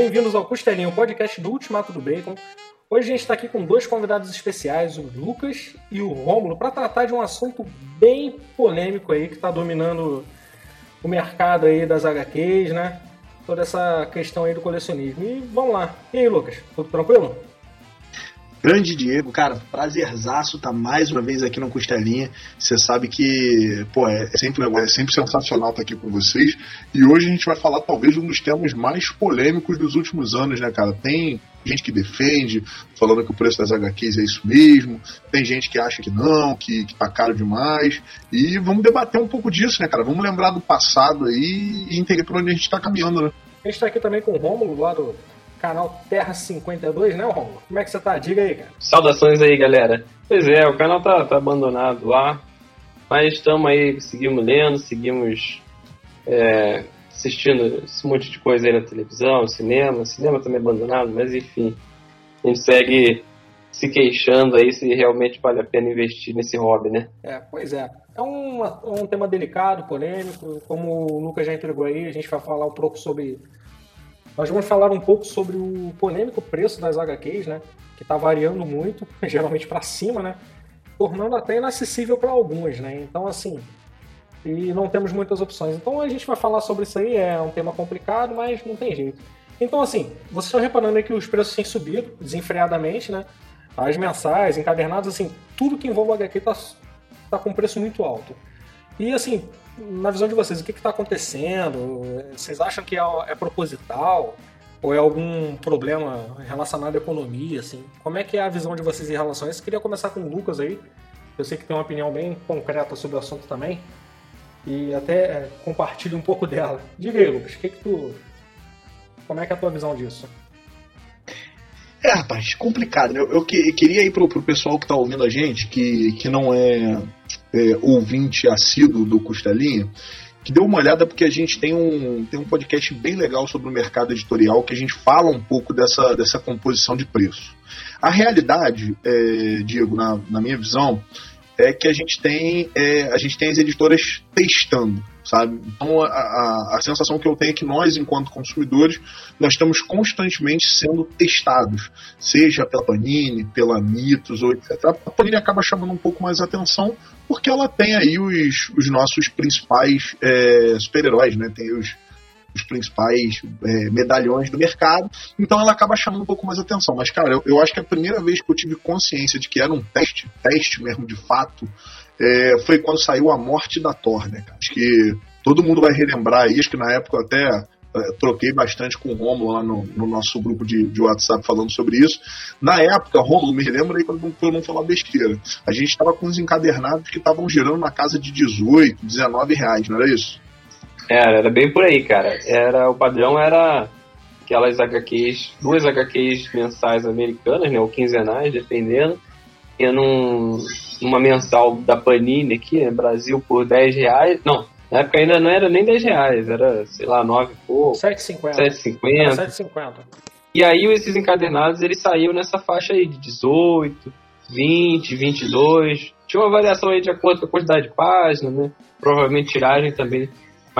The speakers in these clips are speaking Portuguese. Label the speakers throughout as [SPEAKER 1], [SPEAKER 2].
[SPEAKER 1] bem-vindos ao Costelinho, o podcast do Ultimato do Bacon. Hoje a gente está aqui com dois convidados especiais, o Lucas e o Rômulo, para tratar de um assunto bem polêmico aí que está dominando o mercado aí das HQs, né? Toda essa questão aí do colecionismo. E vamos lá. E aí, Lucas, tudo tranquilo?
[SPEAKER 2] Grande Diego, cara, prazerzaço tá mais uma vez aqui no Costelinha. Você sabe que, pô, é sempre, é sempre sensacional estar tá aqui com vocês. E hoje a gente vai falar talvez um dos temas mais polêmicos dos últimos anos, né, cara? Tem gente que defende, falando que o preço das HQs é isso mesmo. Tem gente que acha que não, que, que tá caro demais. E vamos debater um pouco disso, né, cara? Vamos lembrar do passado aí e entender por onde a gente tá caminhando, né?
[SPEAKER 1] A gente tá aqui também com o Rômulo, lá do canal Terra 52, né, Romulo? Como é que você tá? Diga aí, cara.
[SPEAKER 3] Saudações aí, galera. Pois é, o canal tá, tá abandonado lá, mas estamos aí, seguimos lendo, seguimos é, assistindo esse monte de coisa aí na televisão, cinema, cinema também abandonado, mas enfim, a gente segue se queixando aí se realmente vale a pena investir nesse hobby, né?
[SPEAKER 1] É, pois é. É um, um tema delicado, polêmico, como o Lucas já entregou aí, a gente vai falar um pouco sobre nós vamos falar um pouco sobre o polêmico preço das HQs, né? Que está variando muito, geralmente para cima, né? Tornando até inacessível para alguns, né? Então, assim, e não temos muitas opções. Então a gente vai falar sobre isso aí, é um tema complicado, mas não tem jeito. Então, assim, vocês estão reparando aí que os preços têm subido desenfreadamente, né? As mensais, encadernados, assim, tudo que envolve HQ está tá com preço muito alto. E, assim, na visão de vocês, o que está acontecendo? Vocês acham que é, é, proposital? Ou é algum problema relacionado à economia? Assim? Como é que é a visão de vocês em relação a isso? Queria começar com o Lucas aí. Eu sei que tem uma opinião bem concreta sobre o assunto também. E até é, compartilhe um pouco dela. Diga aí, Lucas, que que tu... como é que é a tua visão disso?
[SPEAKER 2] É, rapaz, complicado. Né? Eu, eu, que, queria ir pro, pro pessoal que tá ouvindo a gente, que, que não é, é ouvinte assíduo do Costelinha, que dê uma olhada porque a gente tem um, tem um podcast bem legal sobre o mercado editorial que a gente fala um pouco dessa, dessa composição de preço. A realidade, é, Diego, na, na minha visão, é que a gente tem, é, a gente tem as editoras testando sabe? Então a, a, a, sensação que eu tenho é que nós, enquanto consumidores, nós estamos constantemente sendo testados, seja pela Panini, pela Mitos ou etc. A Panini acaba chamando um pouco mais atenção porque ela tem aí os, os nossos principais é, super-heróis, né? Tem os, os principais é, medalhões do mercado, então ela acaba chamando um pouco mais atenção. Mas, cara, eu, eu acho que a primeira vez que eu tive consciência de que era um teste, teste mesmo de fato, é, foi quando saiu a morte da Thor, né? Acho que todo mundo vai relembrar acho que na época eu até é, troquei bastante com o Romulo lá no, no nosso grupo de, de, WhatsApp falando sobre isso. Na época, Romulo, me relembra aí quando eu não falar besteira. A gente estava com os encadernados que estavam girando na casa de 18, 19 reais, não era isso?
[SPEAKER 3] Era, era bem por aí, cara. Era, o padrão era aquelas HQs, duas HQs mensais americanas, né, ou quinzenais, dependendo, tinha num, numa mensal da Panini aqui, né, Brasil, por 10 reais. Não, na época ainda não era nem 10 reais, era, sei lá, 9 pouco. 7,50. 7,50. 7,50. E aí esses encadernados, eles saíam nessa faixa aí de 18, 20, 22. Tinha uma variação aí de acordo com a quantidade de páginas, né? Provavelmente tiragem também,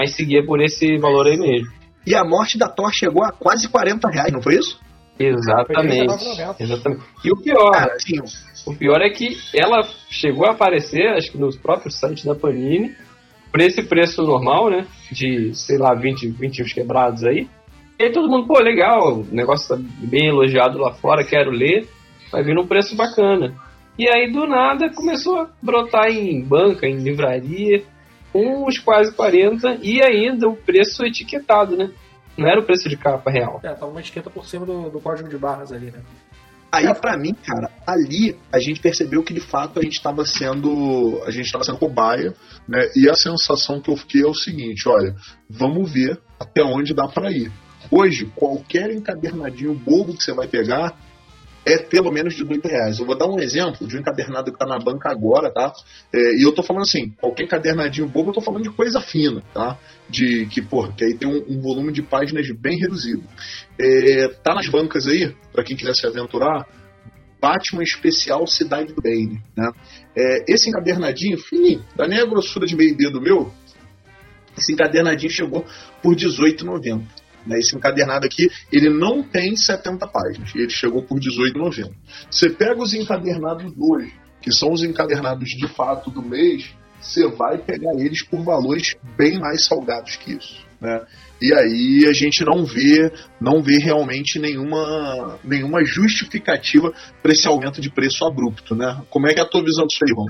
[SPEAKER 3] mas seguia por esse valor aí mesmo.
[SPEAKER 2] E a morte da Thor chegou a quase 40 reais, não foi isso?
[SPEAKER 3] Exatamente. Exatamente. E o pior, Cara, assim, o pior é que ela chegou a aparecer, acho que nos próprios sites da Panini, por esse preço normal, né? De, sei lá, 20, 20 quebrados aí. E aí todo mundo, pô, legal, o negócio tá bem elogiado lá fora, quero ler, vai vir num preço bacana. E aí do nada começou a brotar em banca, em livraria, uns quase 40 e ainda o preço etiquetado, né? Não era o preço de capa real.
[SPEAKER 1] É, tava uma etiqueta por cima do, do código de barras ali, né?
[SPEAKER 2] Aí, é. para mim, cara, ali a gente percebeu que de fato a gente estava sendo. A gente estava sendo cobaia, né? E a sensação que eu fiquei é o seguinte: olha, vamos ver até onde dá para ir. Hoje, qualquer encadernadinho bobo que você vai pegar, é pelo menos de 8 reais. Eu vou dar um exemplo de um encadernado que está na banca agora, tá? É, e eu tô falando assim, qualquer encadernadinho bobo, eu tô falando de coisa fina, tá? De que, pô, que aí tem um, um volume de páginas bem reduzido. É, tá nas bancas aí, para quem quiser se aventurar, Batman Especial Cidade do Bane, né? É, esse encadernadinho, fininho, da nem a grossura de meio dedo meu, esse encadernadinho chegou por R$18,90. Né? Esse encadernado aqui, ele não tem 70 páginas, ele chegou por R$18,90. Você pega os encadernados hoje, que são os encadernados de fato do mês, você vai pegar eles por valores bem mais salgados que isso. Né? E aí a gente não vê, não vê realmente nenhuma, nenhuma justificativa para esse aumento de preço abrupto. Né? Como é que é a tua visão disso aí, Ron?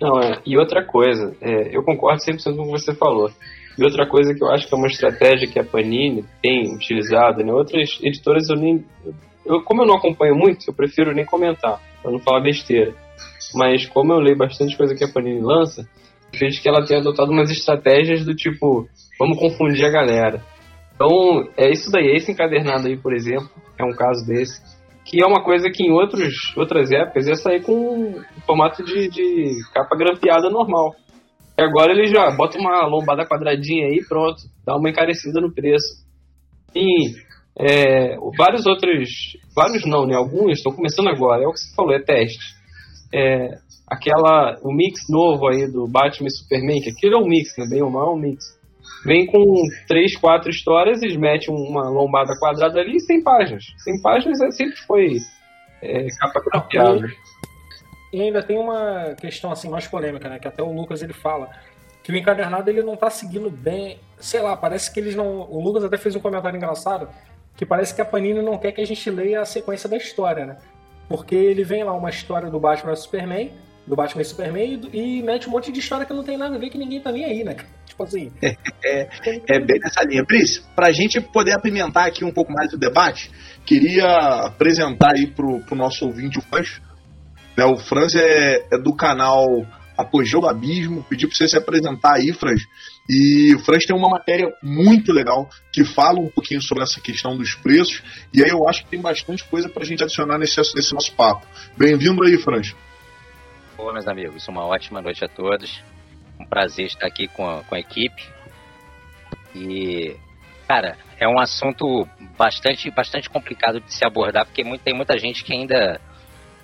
[SPEAKER 3] Não, é, e outra coisa, é, eu concordo 100% com o que você falou. E outra coisa que eu acho que é uma estratégia que a Panini tem utilizado, né? outras editoras eu nem. Eu, como eu não acompanho muito, eu prefiro nem comentar, para não falar besteira. Mas como eu leio bastante coisa que a Panini lança, vejo que ela tem adotado umas estratégias do tipo, vamos confundir a galera. Então, é isso daí, esse encadernado aí, por exemplo, é um caso desse, que é uma coisa que em outros, outras épocas ia sair com formato de, de capa grampeada normal. E agora ele já bota uma lombada quadradinha aí pronto, dá uma encarecida no preço. E é, vários outros, vários não, né? Alguns estão começando agora, é o que você falou, é teste. É, aquela, o mix novo aí do Batman e Superman, que aquilo é um mix, né? Bem ou mal é um mix. Vem com três, quatro histórias, eles metem uma lombada quadrada ali e 100 páginas. 100 páginas é, sempre foi é, capa grampeada.
[SPEAKER 1] E ainda tem uma questão assim mais polêmica, né? Que até o Lucas ele fala que o encadernado ele não tá seguindo bem, sei lá, parece que eles não. O Lucas até fez um comentário engraçado que parece que a Panini não quer que a gente leia a sequência da história, né? Porque ele vem lá uma história do Batman Superman, do Batman e Superman e, mete um monte de história que não tem nada a ver que ninguém tá nem aí, né? Tipo assim.
[SPEAKER 2] É, é, é bem nessa linha. Pris, pra gente poder apimentar aqui um pouco mais o debate, queria apresentar aí pro, pro nosso ouvinte o né? O Franz é, é do canal Apogeu Abismo. Pedi para você se apresentar aí, Franz. E o Franz tem uma matéria muito legal que fala um pouquinho sobre essa questão dos preços. E aí eu acho que tem bastante coisa para a gente adicionar nesse, nesse nosso papo. Bem-vindo aí, Franz.
[SPEAKER 4] Olá, meus amigos. Uma ótima noite a todos. Um prazer estar aqui com a, com a equipe. E, cara, é um assunto bastante, bastante complicado de se abordar, porque muito, tem muita gente que ainda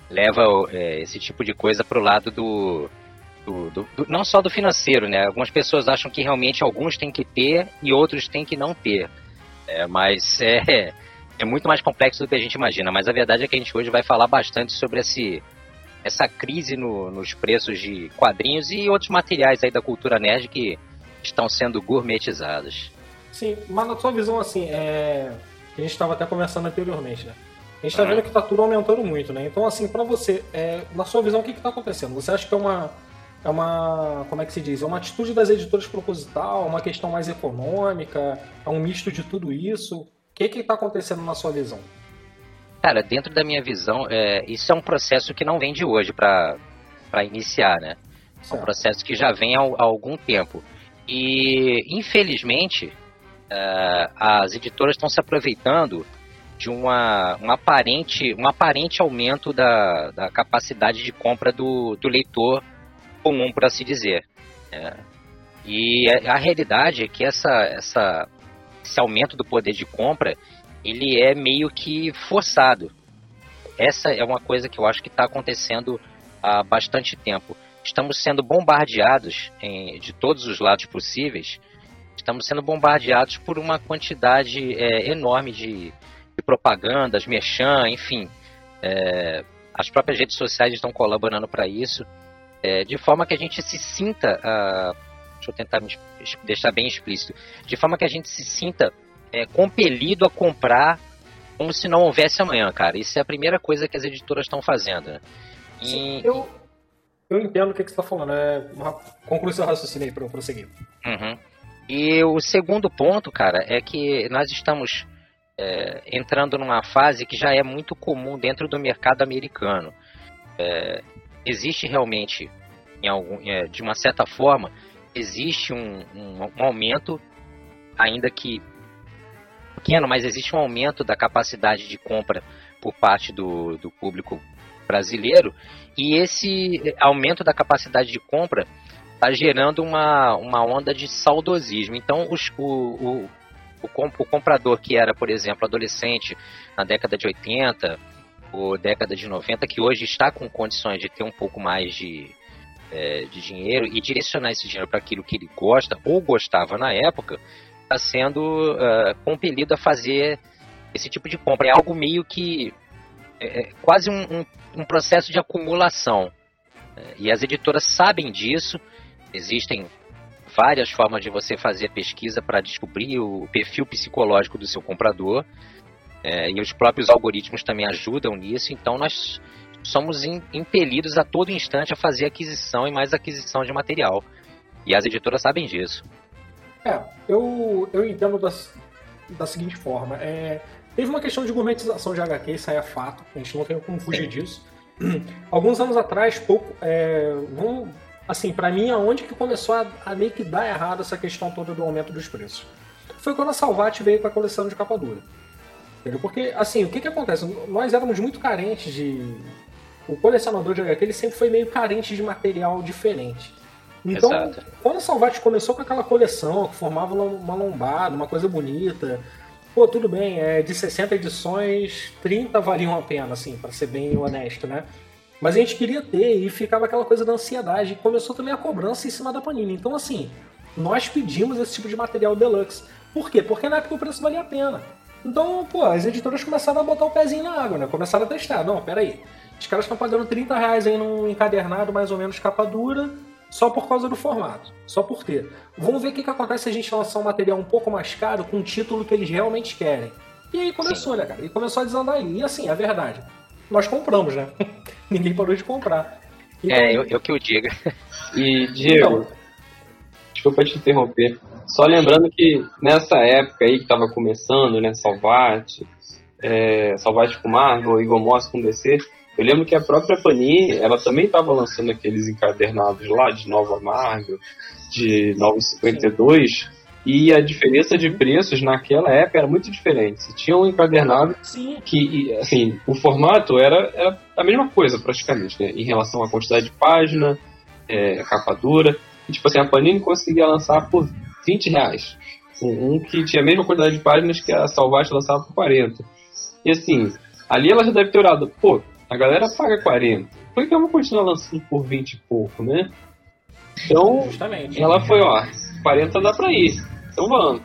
[SPEAKER 4] leva é, esse tipo de coisa para o lado do, do, do, do, não só do financeiro, né? Algumas pessoas acham que realmente alguns têm que ter e outros têm que não ter. É, mas é, é muito mais complexo do que a gente imagina. Mas a verdade é que a gente hoje vai falar bastante sobre esse, essa crise no, nos preços de quadrinhos e outros materiais aí da cultura nerd que estão sendo gourmetizados.
[SPEAKER 1] Sim, mas na sua visão, assim, é... a gente estava até conversando anteriormente, né? A gente está vendo que está tudo aumentando muito, né? Então, assim, para você, é, na sua visão, o que está acontecendo? Você acha que é uma, é uma, como é que se diz? É uma atitude das editoras proposital, uma questão mais econômica, é um misto de tudo isso? O que está acontecendo na sua visão?
[SPEAKER 4] Cara, dentro da minha visão, é, isso é um processo que não vem de hoje para iniciar, né? É um processo que já vem há, há algum tempo. E, infelizmente, uh, as editoras estão se aproveitando de uma, um, aparente, um aparente aumento da, da capacidade de compra do, do leitor comum, por assim dizer. É. E a, realidade é que essa, essa, esse aumento do poder de compra ele é meio que forçado. Essa é uma coisa que eu acho que está acontecendo há bastante tempo. Estamos sendo bombardeados em, de todos os lados possíveis. Estamos sendo bombardeados por uma quantidade é, enorme de, de propagandas, merchan, enfim. É, as próprias redes sociais estão colaborando para isso, é, de forma que a gente se sinta, uh, deixa eu tentar me deixar bem explícito, de forma que a gente se sinta é, compelido a comprar como se não houvesse amanhã, cara. Isso é a primeira coisa que as editoras estão fazendo. Né?
[SPEAKER 1] E... Eu, eu entendo o que, que você está falando. É uma... Conclui seu raciocínio aí para eu prosseguir.
[SPEAKER 4] Uhum. E o segundo ponto, cara, é que nós estamos é, entrando numa fase que já é muito comum dentro do mercado americano. É, existe realmente, algum, é, de uma certa forma, existe um, um, um, aumento, ainda que pequeno, mas existe um aumento da capacidade de compra por parte do, do público brasileiro, e esse aumento da capacidade de compra está gerando uma, uma onda de saudosismo. Então, os, o, o, o, comp o comprador que era, por exemplo, adolescente na década de 80 ou década de 90, que hoje está com condições de ter um pouco mais de, é, de dinheiro e direcionar esse dinheiro para aquilo que ele gosta ou gostava na época, está sendo uh, compelido a fazer esse tipo de compra. É algo meio que é, é quase um, um, um, processo de acumulação. É, e as editoras sabem disso. Existem várias formas de você fazer pesquisa para descobrir o perfil psicológico do seu comprador. É, e os próprios algoritmos também ajudam nisso. Então nós somos impelidos a todo instante a fazer aquisição e mais aquisição de material. E as editoras sabem disso.
[SPEAKER 1] É, eu, eu entendo da, da seguinte forma. É, teve uma questão de gourmetização de HQ, isso aí é fato, a gente não tem como fugir disso. Alguns anos atrás, pouco. É, vamos, assim, para mim, aonde que começou a, a, meio que dar errado essa questão toda do aumento dos preços? Foi quando a Salvat veio com a coleção de capa dura. Entendeu? Porque, assim, o que que acontece? Nós éramos muito carentes de. O colecionador de HQ ele sempre foi meio carente de material diferente. Então, Exato. quando a Salvat começou com aquela coleção que formava uma lombada, uma coisa bonita, pô, tudo bem, é, de 60 edições, 30 valiam a pena, assim, para ser bem honesto, né? Mas a gente queria ter e ficava aquela coisa da ansiedade. E começou também a cobrança em cima da Panini. Então, assim, nós pedimos esse tipo de material deluxe. Por quê? Porque na época o preço valia a pena. Então, pô, as editoras começaram a botar o pezinho na água, né? Começaram a testar. Não, peraí. Os caras estão pagando 30 reais aí num encadernado mais ou menos capa dura só por causa do formato, só por ter. Vamos ver o que, que acontece se a gente lançar um material um pouco mais caro com um título que eles realmente querem. E aí começou, né, cara? E começou a desandar aí. E assim, é verdade. Nós compramos, né? Ninguém parou de comprar.
[SPEAKER 4] Então, é, eu, eu que o diga.
[SPEAKER 3] E, Diego, então, desculpa te interromper. Só lembrando que nessa época aí que tava começando, né, Salvat, é, Salvat com Marvel, Igor Moss com DC, eu lembro que a própria Panini, ela também estava lançando aqueles encadernados lá de Nova Marvel, de 952, e a diferença de preços naquela época era muito diferente. Você tinha um encadernado Sim. que, assim, o formato era, era a mesma coisa praticamente, né? Em relação à quantidade de página, é, capa dura. E, tipo assim, a Panini conseguia lançar por 20 reais. Um, um que tinha a mesma quantidade de páginas que a Salvage lançava por 40. E assim, ali ela já deve ter olhado, pô, a galera paga 40. Por que eu vou continuar lançando por 20 e pouco, né? Então, Justamente. ela foi, ó, 40 dá pra ir. Então vamos.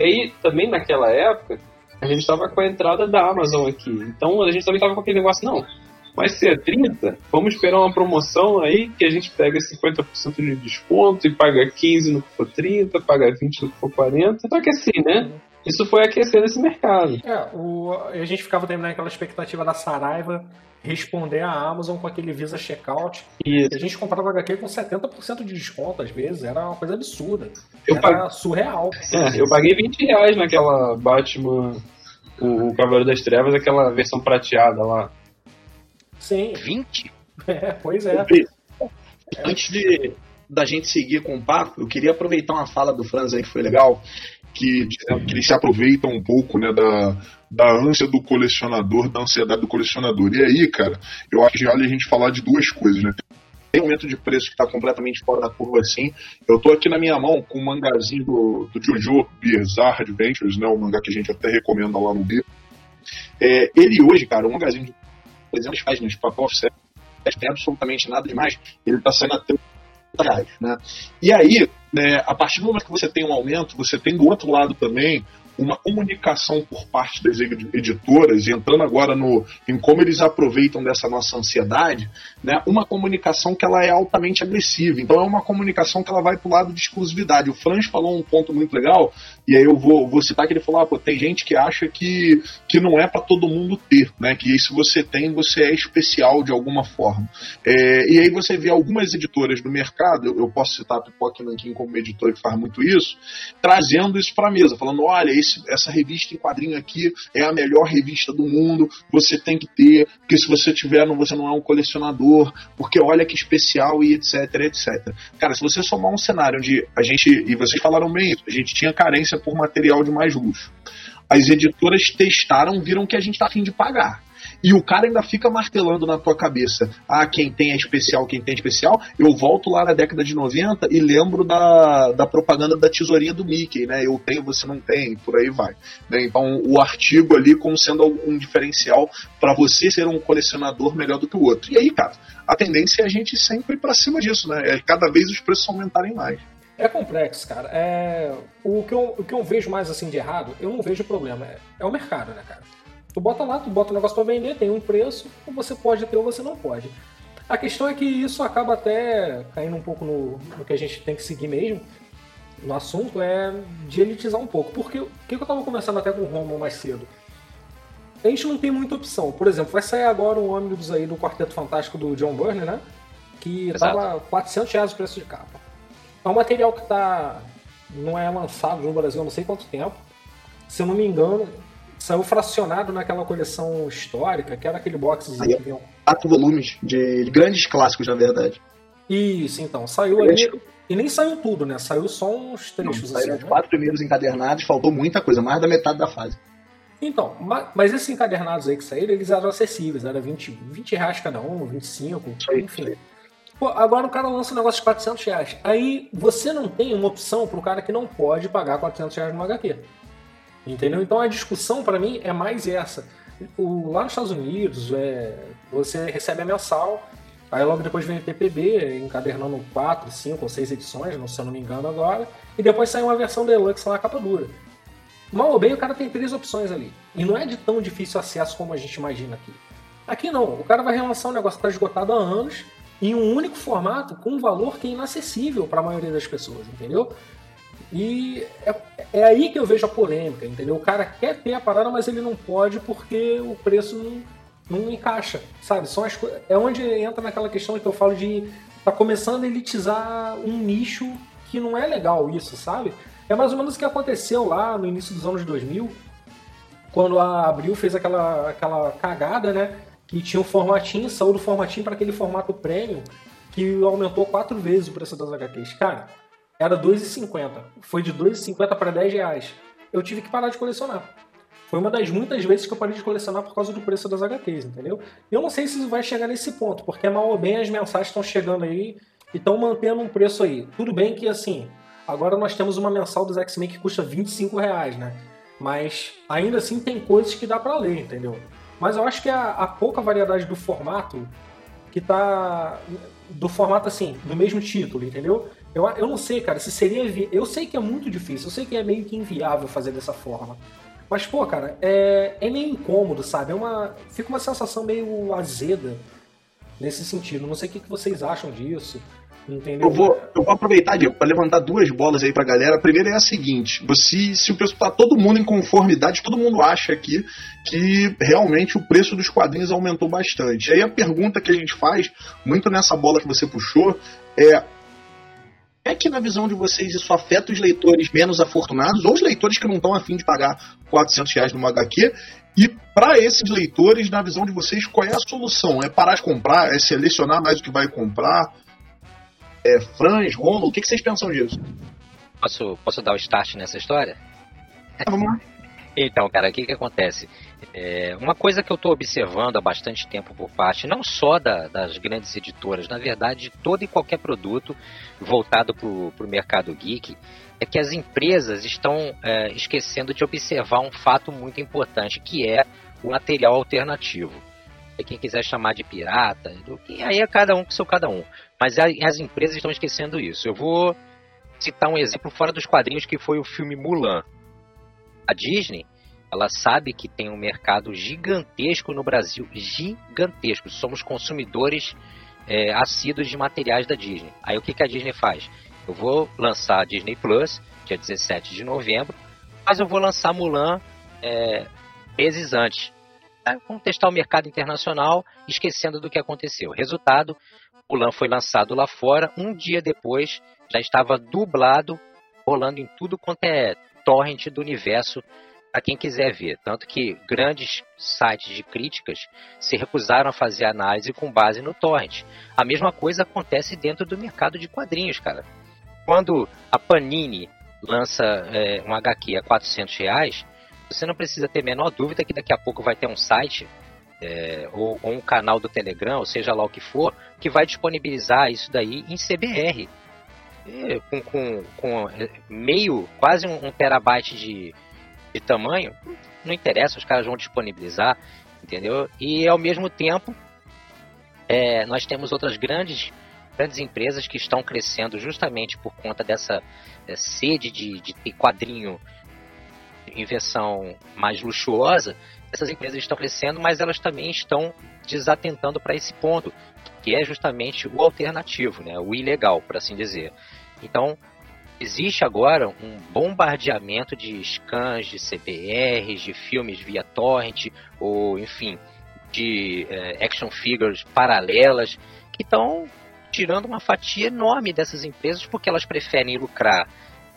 [SPEAKER 3] E aí, também naquela época, a gente tava com a entrada da Amazon aqui. Então a gente também tava com aquele negócio, não. Vai ser 30, vamos esperar uma promoção aí que a gente pega 50% de desconto e paga 15 no que for 30, paga 20 no que for 40. Só que assim, né? Isso foi aquecendo esse mercado.
[SPEAKER 1] É, o, a gente ficava terminando aquela expectativa da Saraiva responder à Amazon com aquele Visa Checkout. Isso. A gente comprava HQ com 70% de desconto, às vezes, era uma coisa absurda. Eu era paguei... surreal.
[SPEAKER 3] É, eu paguei 20 reais naquela Batman, o, o Cavaleiro das Trevas, aquela versão prateada lá.
[SPEAKER 1] Sim.
[SPEAKER 4] 20?
[SPEAKER 1] É, pois é.
[SPEAKER 2] Antes de da gente seguir com o papo, eu queria aproveitar uma fala do Franz aí que foi legal, que, que eles se aproveitam um pouco né, da, da ânsia do colecionador, da ansiedade do colecionador. E aí, cara, eu acho que vale a gente falar de duas coisas, né? Tem um aumento de preço que está completamente fora da curva assim. Eu tô aqui na minha mão com um mangazinho do, do Jojo Bizarre Adventures, né? O mangá que a gente até recomenda lá no B. É, ele hoje, cara, um mangazinho de 300 páginas papel offset, não tem absolutamente nada demais. Ele tá saindo até reais, né? E aí, né, a partir do momento que você tem um aumento, você tem do outro lado também uma comunicação por parte das editoras, e entrando agora no, em como eles aproveitam dessa nossa ansiedade, né, uma comunicação que ela é altamente agressiva. Então é uma comunicação que ela vai para o lado de exclusividade. O Franz falou um ponto muito legal, e aí eu vou, vou citar que ele falou: ah, pô, tem gente que acha que, que não é para todo mundo ter, né, que se você tem, você é especial de alguma forma. É, e aí você vê algumas editoras do mercado, eu, eu posso citar a Pipoca Nankin como editora que faz muito isso, trazendo isso para a mesa, falando: olha, esse, essa revista em quadrinho aqui é a melhor revista do mundo, você tem que ter, porque se você tiver, você não é um colecionador, porque olha que especial e etc, etc. Cara, se você somar um cenário onde a gente, e vocês falaram bem isso, a gente tinha carência por material de mais luxo. As editoras testaram, viram que a gente está afim de pagar. E o cara ainda fica martelando na tua cabeça. Ah, quem tem é especial, quem tem é especial. Eu volto lá na década de 90 e lembro da, da propaganda da tesourinha do Mickey, né? Eu tenho, você não tem, por aí vai. Né? Então, o artigo ali como sendo um diferencial para você ser um colecionador melhor do que o outro. E aí, cara, a tendência é a gente sempre ir para cima disso, né? É cada vez os preços aumentarem mais.
[SPEAKER 1] É complexo, cara. É... O, que eu, o que eu vejo mais assim de errado, eu não vejo problema. É, é o mercado, né, cara? Tu bota lá, tu bota o negócio para vender, tem um preço, ou você pode ter ou você não pode. A questão é que isso acaba até caindo um pouco no, no que a gente tem que seguir mesmo, no assunto, é de elitizar um pouco. Porque o que eu estava conversando até com o Romulo mais cedo? A gente não tem muita opção. Por exemplo, vai sair agora um ônibus aí do Quarteto Fantástico do John Byrne, né? Que Exato. tava 400 reais o preço de capa. É um material que tá não é lançado no Brasil há não sei quanto tempo. Se eu não me engano, saiu fracionado naquela coleção histórica, que era aquele box
[SPEAKER 2] que vinha. Quatro volumes de grandes clássicos, na verdade.
[SPEAKER 1] Isso, então. Saiu ali. E nem saiu tudo, né? Saiu só uns trechos.
[SPEAKER 2] Não, assim, os quatro primeiros encadernados, faltou muita coisa, mais da metade da fase.
[SPEAKER 1] Então, mas esses encadernados aí que saíram, eles eram acessíveis, era 20, 20 reais cada um, 25, aí, enfim. Pô, agora o cara lança um negócio de 400 reais. Aí você não tem uma opção pro cara que não pode pagar 400 reais no HQ. Entendeu? Então a discussão para mim é mais essa. O, lá nos Estados Unidos, é, você recebe a mensal, aí logo depois vem o TPB, encadernando 4, 5 ou 6 edições, não, se eu não me engano agora, e depois sai uma versão deluxe lá na capa dura. Mal ou bem, o cara tem três opções ali. E não é de tão difícil acesso como a gente imagina aqui. Aqui não, o cara vai relançar um negócio que está esgotado há anos, em um único formato, com um valor que é inacessível para a maioria das pessoas, entendeu? E é, é, aí que eu vejo a polêmica, entendeu? O cara quer ter a parada, mas ele não pode porque o preço não, não encaixa, sabe? São as, é onde entra naquela questão que eu falo de tá começando a elitizar um nicho que não é legal isso, sabe? É mais ou menos o que aconteceu lá no início dos anos 2000, quando a Abril fez aquela, aquela cagada, né? Que tinha um formatinho, saiu do formatinho para aquele formato premium, que aumentou quatro vezes o preço das HQs. Cara, era 2,50. Foi de 2,50 para 10 reais. Eu tive que parar de colecionar. Foi uma das muitas vezes que eu parei de colecionar por causa do preço das HQs, entendeu? Eu não sei se vai chegar nesse ponto, porque mal ou bem as mensagens estão chegando aí e estão mantendo um preço aí. Tudo bem que, assim, agora nós temos uma mensal dos X-Men que custa 25 reais, né? Mas ainda assim tem coisas que dá para ler, entendeu? Mas eu acho que a, a pouca variedade do formato que tá. Do formato assim, do mesmo título, entendeu? Eu, eu não sei, cara, se seria. Eu sei que é muito difícil, eu sei que é meio que inviável fazer dessa forma. Mas, pô, cara, é, é meio incômodo, sabe? É uma, fica uma sensação meio azeda nesse sentido. Não sei o que, que vocês acham disso. Entendeu?
[SPEAKER 2] Eu vou, eu vou aproveitar, para levantar duas bolas aí pra galera. A primeira é a seguinte: você, se o pessoal tá todo mundo em conformidade, todo mundo acha aqui que realmente o preço dos quadrinhos aumentou bastante. Aí a pergunta que a gente faz, muito nessa bola que você puxou, é é que na visão de vocês isso afeta os leitores menos afortunados ou os leitores que não estão afim de pagar 400 reais numa HQ? E para esses leitores, na visão de vocês, qual é a solução? É parar de comprar? É selecionar mais o que vai comprar? É Franz, Romulo? O que, que vocês pensam disso?
[SPEAKER 4] Posso, posso dar o start nessa história?
[SPEAKER 2] Vamos lá.
[SPEAKER 4] Então, cara, o que, que acontece? É, uma coisa que eu estou observando há bastante tempo por parte, não só da, das grandes editoras, na verdade, de todo e qualquer produto voltado para o mercado geek, é que as empresas estão é, esquecendo de observar um fato muito importante, que é o material alternativo. É quem quiser chamar de pirata, e aí é cada um que sou cada um. Mas as empresas estão esquecendo isso. Eu vou citar um exemplo fora dos quadrinhos que foi o filme Mulan a Disney, ela sabe que tem um mercado gigantesco no Brasil, gigantesco. Somos consumidores é, assíduos de materiais da Disney. Aí o que, que a Disney faz? Eu vou lançar a Disney Plus, dia 17 de novembro, mas eu vou lançar Mulan é, meses antes. É, vamos testar o mercado internacional, esquecendo do que aconteceu. Resultado, Mulan foi lançado lá fora, um dia depois já estava dublado, rolando em tudo quanto é torrent do universo para quem quiser ver. Tanto que grandes sites de críticas se recusaram a fazer análise com base no torrent. A mesma coisa acontece dentro do mercado de quadrinhos, cara. Quando a Panini lança é, um HQ a 400 reais, você não precisa ter a menor dúvida que daqui a pouco vai ter um site é, ou, ou, um canal do Telegram, ou seja lá o que for, que vai disponibilizar isso daí em CBR com, com, com meio, quase um, um terabyte de, de tamanho, não interessa, os caras vão disponibilizar, entendeu? E ao mesmo tempo, é, nós temos outras grandes grandes empresas que estão crescendo justamente por conta dessa é, sede de, de ter quadrinho em versão mais luxuosa, essas empresas estão crescendo, mas elas também estão desatentando para esse ponto, que é justamente o alternativo, né, o ilegal, por assim dizer. Então, existe agora um bombardeamento de scans, de CBRs, de filmes via torrent, ou enfim, de é, action figures paralelas, que estão tirando uma fatia enorme dessas empresas porque elas preferem lucrar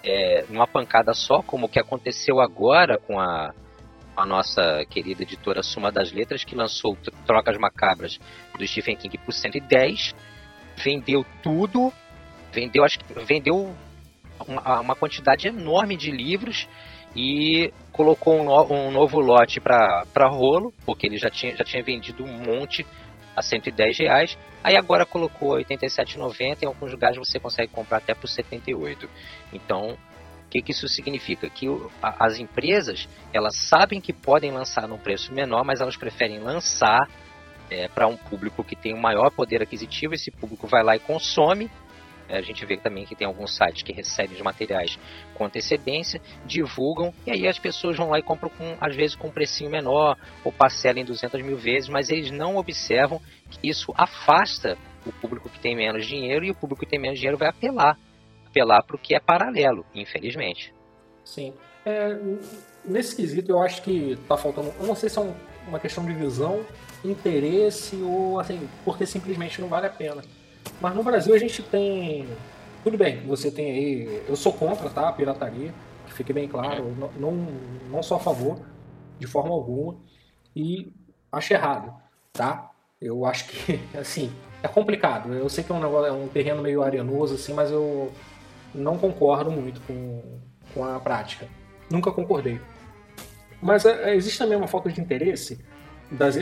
[SPEAKER 4] é, numa pancada só, como o que aconteceu agora com a, a nossa querida editora Suma das Letras, que lançou Trocas Macabras do Stephen King por 110, vendeu tudo, vendeu, acho que vendeu uma, uma quantidade enorme de livros e colocou um, no, um novo lote para rolo, porque ele já tinha, já tinha vendido um monte a 110 reais. Aí agora colocou 87,90 em alguns lugares você consegue comprar até por 78. Então, o que, que isso significa? Que o, a, as empresas elas sabem que podem lançar num preço menor, mas elas preferem lançar é, para um público que tem um maior poder aquisitivo. Esse público vai lá e consome é, a gente vê também que tem alguns sites que recebem os materiais com antecedência, divulgam e aí as pessoas vão lá e compram com, às vezes com um precinho menor ou parcelam em 200 mil vezes, mas eles não observam que isso afasta o público que tem menos dinheiro e o público que tem menos dinheiro vai apelar, apelar para o que é paralelo, infelizmente.
[SPEAKER 1] Sim. É, nesse quesito eu acho que está faltando, eu não sei se é um, uma questão de visão, interesse ou assim, porque simplesmente não vale a pena. Mas no Brasil a gente tem. Tudo bem, você tem aí. Eu sou contra, tá? A pirataria, que fique bem claro. Não, não, não sou a favor, de forma alguma. E acho errado, tá? Eu acho que, assim, é complicado. Eu sei que é um, negócio, é um terreno meio arenoso, assim, mas eu não concordo muito com, com a prática. Nunca concordei. Mas é, existe também uma falta de interesse das,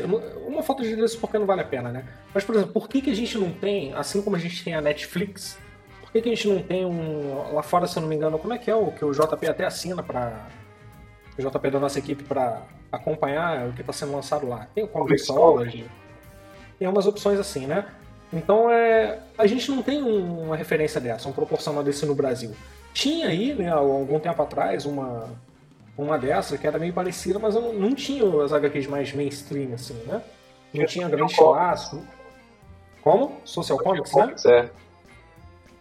[SPEAKER 1] uma falta de interesse porque não vale a pena, né? Mas, por exemplo, por que, que a gente não tem, assim como a gente tem a Netflix, por que, que a gente não tem um. Lá fora, se eu não me engano, como é que é o que o JP até assina para. O JP da nossa equipe para acompanhar o que está sendo lançado lá? Tem o Comixology, tem umas opções assim, né? Então é, a gente não tem uma referência dessa, um proporcional desse no Brasil. Tinha aí, né, algum tempo atrás, uma, uma dessa que era meio parecida, mas eu não, não tinha as HQs mais mainstream, assim, né? Não tinha grande espaço. Como? Social Comics, né?
[SPEAKER 3] É.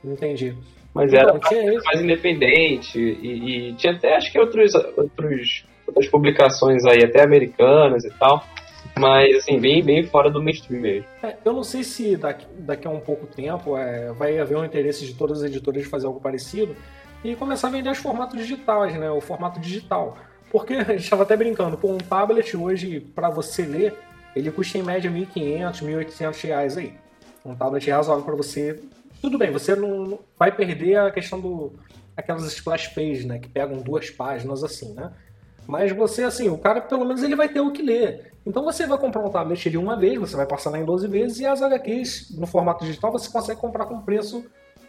[SPEAKER 1] Entendi.
[SPEAKER 3] Mas então, era mais, mais independente e, e, tinha até acho que outros, outros, outras publicações aí, até americanas e tal. Mas assim, bem, bem fora do mainstream mesmo.
[SPEAKER 1] É, eu não sei se daqui, daqui a um pouco tempo é, vai haver um interesse de todas as editoras de fazer algo parecido, e começar a vender os formatos digitais, né? O formato digital. Porque a gente estava até brincando, pô, um tablet hoje, para você ler, ele custa em média 1.500, 1.800 reais aí. Um tablet razoável para você. Tudo bem, você não vai perder a questão do aquelas splash pages, né, que pegam duas páginas assim, né? Mas você, assim, o cara pelo menos ele vai ter o que ler. Então você vai comprar um tablet de uma vez, você vai passar lá em 12 vezes e as HQs no formato digital você consegue comprar com preço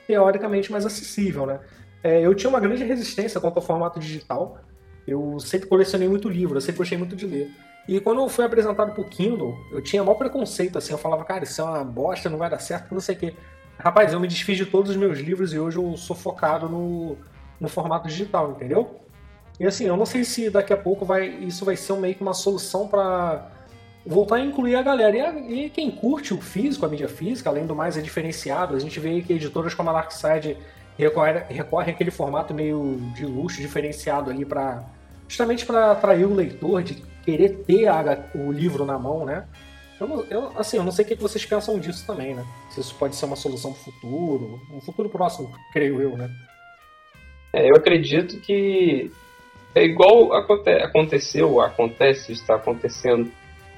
[SPEAKER 1] teoricamente mais acessível, né? É, eu tinha uma grande resistência quanto ao formato digital. Eu sempre colecionei muito livro, eu sempre gostei muito de ler. E quando eu fui apresentado pro Kindle, eu tinha maior preconceito, assim, eu falava, cara, isso é uma bosta, não vai dar certo, não sei o quê. Rapaz, eu me desfiz de todos os meus livros e hoje eu sou focado no, no formato digital, entendeu? E assim, eu não sei se daqui a pouco vai, isso vai ser meio que uma solução para voltar a incluir a galera. E, a, e, quem curte o físico, a mídia física, além do mais, é diferenciado. A gente vê que editoras como a Larkside recorre, recorre àquele formato meio de luxo diferenciado ali para justamente para atrair o leitor de querer ter a, o livro na mão, né? Eu, eu, assim, eu não sei o que vocês pensam disso também, né? Se isso pode ser uma solução para o futuro, um futuro próximo, creio eu, né?
[SPEAKER 3] É, eu acredito que é igual aconte aconteceu, acontece, está acontecendo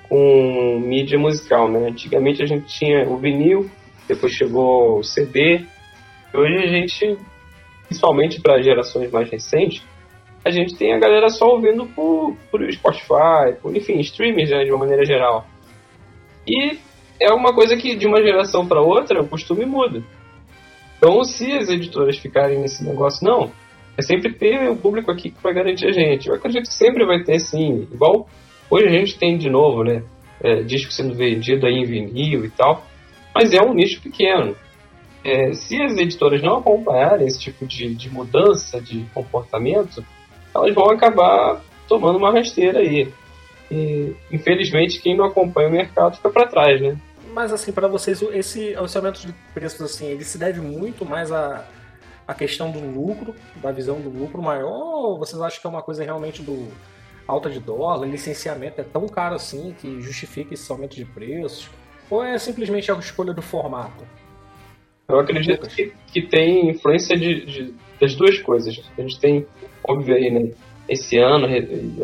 [SPEAKER 3] com mídia musical, né? Antigamente a gente tinha o vinil, depois chegou o CD, Hoje a gente, principalmente para gerações mais recentes, a gente tem a galera só ouvindo por, por Spotify, por, enfim, streamers né, de uma maneira geral. E é uma coisa que de uma geração para outra o costume muda. Então, se as editoras ficarem nesse negócio, não, é sempre ter um público aqui que vai garantir a gente. Eu acredito que sempre vai ter, sim. Igual hoje a gente tem de novo, né? É, disco sendo vendido aí em vinil e tal. Mas é um nicho pequeno. é, se as editoras não acompanharem esse tipo de, de mudança de comportamento, elas vão acabar tomando uma rasteira aí. E, infelizmente, quem não acompanha o mercado fica para trás, né?
[SPEAKER 1] Mas, assim, para vocês, esse, esse aumento de preços, assim, ele se deve muito mais a, a questão do lucro, da visão do lucro maior, ou vocês acham que é uma coisa realmente do alta de dólar, licenciamento é tão caro assim que justifica esse aumento de preços? Ou é simplesmente a escolha do formato?
[SPEAKER 3] Eu acredito que, que tem influência de, de, das duas coisas. A gente tem, óbvio, aí, né, esse ano,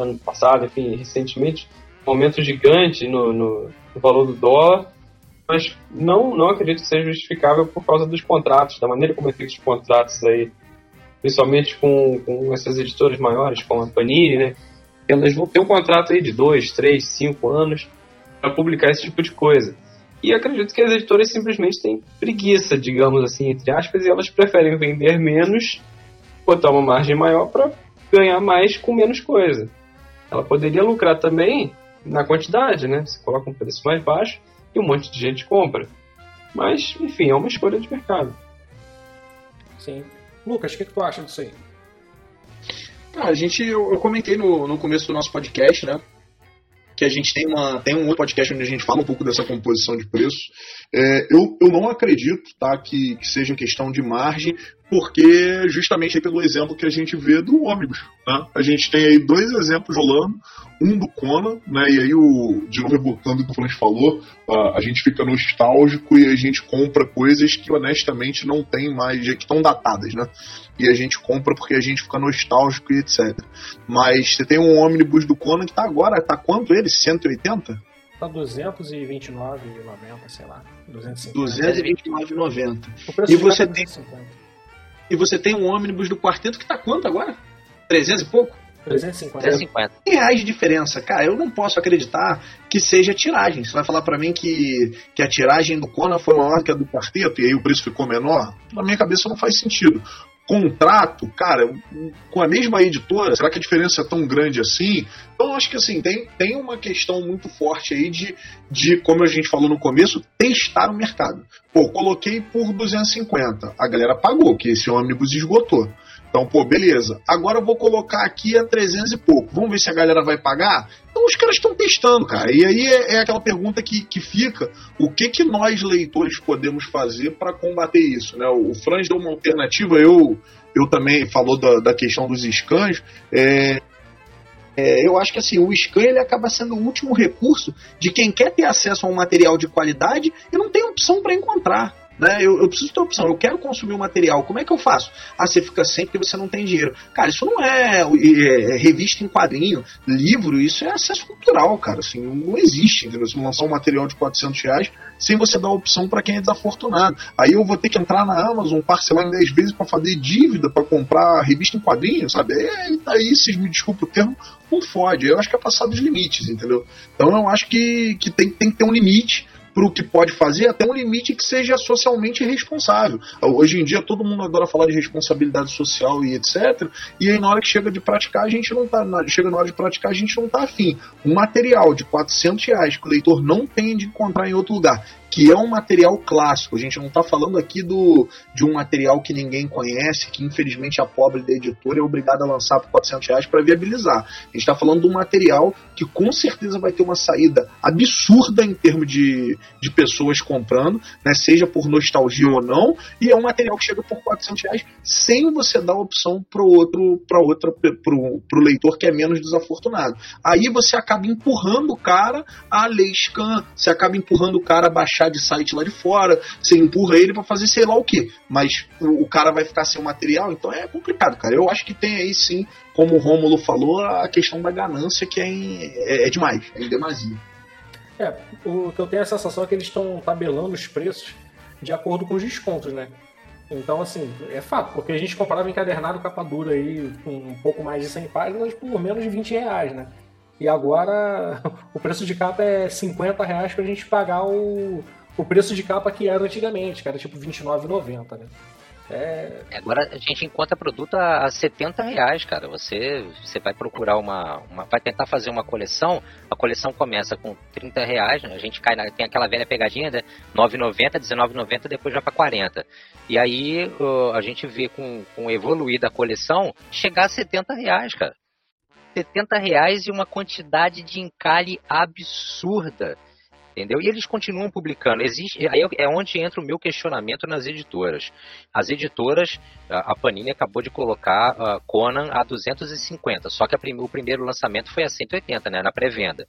[SPEAKER 3] ano passado, enfim, recentemente, um aumento gigante no, no, no valor do dólar, mas não, não acredito que seja justificável por causa dos contratos, da maneira como é feito os contratos aí, principalmente com, com essas editoras maiores, como a Panini, né? Elas vão ter um contrato aí de dois, três, cinco anos para publicar esse tipo de coisa. E acredito que as editoras simplesmente têm preguiça, digamos assim, entre aspas, e elas preferem vender menos, botar uma margem maior para ganhar mais com menos coisa. Ela poderia lucrar também na quantidade, né? Você coloca um preço mais baixo e um monte de gente compra. Mas, enfim, é uma escolha de mercado.
[SPEAKER 1] Sim. Lucas, o que, que tu acha disso aí?
[SPEAKER 2] Ah, a gente, eu, eu comentei no, no começo do nosso podcast, né? que a gente tem, uma, tem um outro podcast onde a gente fala um pouco dessa composição de preço. É, eu, eu não acredito tá, que, que seja questão de margem, porque justamente pelo exemplo que a gente vê do ônibus. Né? A gente tem aí dois exemplos rolando, um do Conan, né? e aí o, de novo voltando o que o Flores falou, a, a gente fica nostálgico e a gente compra coisas que honestamente não tem mais, que estão datadas, né? E a gente compra porque a gente fica nostálgico e etc. Mas você tem um ônibus do Conan que tá agora, tá quanto ele? 180?
[SPEAKER 1] Tá 229,90, sei lá.
[SPEAKER 2] 229,90. E você tem e você tem um ônibus do quarteto que tá quanto agora? 300 e pouco?
[SPEAKER 1] 350. 350.
[SPEAKER 2] reais de diferença. Cara, eu não posso acreditar que seja tiragem. Você vai falar para mim que, que a tiragem do Conan foi maior que a do quarteto e aí o preço ficou menor? Na minha cabeça não faz sentido contrato, cara, com a mesma editora, será que a diferença é tão grande assim? Então, acho que assim, tem, tem uma questão muito forte aí de, de, como a gente falou no começo, testar o mercado. Pô, coloquei por 250, a galera pagou, que esse ônibus esgotou. Então, pô, beleza. Agora eu vou colocar aqui a 300 e pouco. Vamos ver se a galera vai pagar? Então os caras estão testando, cara. E aí é, é, aquela pergunta que, que fica: o que, que nós, leitores, podemos fazer para combater isso? Né? O Franz deu uma alternativa, eu, eu também falou da, da questão dos scans. É, é, eu acho que assim, o scan ele acaba sendo o último recurso de quem quer ter acesso a um material de qualidade e não tem opção para encontrar. Né? Eu, eu, preciso ter opção, eu quero consumir o um material, como é que eu faço? Ah, você fica sem porque você não tem dinheiro. Cara, isso não é, é, é, revista em quadrinho, livro, isso é acesso cultural, cara. Assim, não existe, entendeu? Se lançar um material de 400 reais sem você dar opção para quem é desafortunado. Aí eu vou ter que entrar na Amazon, parcelar em 10 vezes para fazer dívida, para comprar revista em quadrinho, sabe? É, e daí, se me desculpa o termo, não fode. Eu acho que é passar dos limites, entendeu? Então eu acho que, que tem, tem que ter um limite para o que pode fazer, até um limite que seja socialmente responsável. Hoje em dia todo mundo adora falar de responsabilidade social e etc. E aí na hora que chega de praticar, a gente não tá. Chega na hora de praticar, a gente não tá afim. Um material de 400 reais que o leitor não tem de encontrar em outro lugar que é um material clássico. A gente não está falando aqui do, de um material que ninguém conhece, que infelizmente a pobre da editora é obrigada a lançar por 400 reais para viabilizar. A gente está falando de um material que com certeza vai ter uma saída absurda em termos de, de pessoas comprando, né, seja por nostalgia ou não, e é um material que chega por 400 reais sem você dar opção para outro, para outra, para o leitor que é menos desafortunado. Aí você acaba empurrando o cara a ler scan, você acaba empurrando o cara a baixar de site lá de fora, você empurra ele para fazer sei lá o que, mas o, o, cara vai ficar sem o material, então é complicado, cara. Eu acho que tem aí sim, como o Rômulo falou, a questão da ganância que é, em, é, é demais, é em demasia.
[SPEAKER 1] É, o que eu tenho a sensação é que eles estão tabelando os preços de acordo com os descontos, né? Então, assim, é fato, porque a gente comprava encadernado capa dura aí com um pouco mais de 100 páginas por menos de 20 reais, né? E agora o preço de capa é 50 reais pra gente pagar o, o preço de capa que era antigamente, que era tipo R$29,90, né? É...
[SPEAKER 4] Agora a gente encontra produto a 70 reais, cara. Você, você vai procurar uma, uma. Vai tentar fazer uma coleção. A coleção começa com 30 reais. Né? A gente cai na, tem aquela velha pegadinha, né? 9,90, 19,90, depois já para 40. E aí uh, a gente vê com, com evoluir da coleção chegar a 70 reais, cara. 70 reais e uma quantidade de encalhe absurda entendeu? E eles continuam publicando. Existe, aí é onde entra o meu questionamento nas editoras. As editoras, a Panini acabou de colocar Conan a 250, só que o primeiro lançamento foi a 180, né, na pré-venda.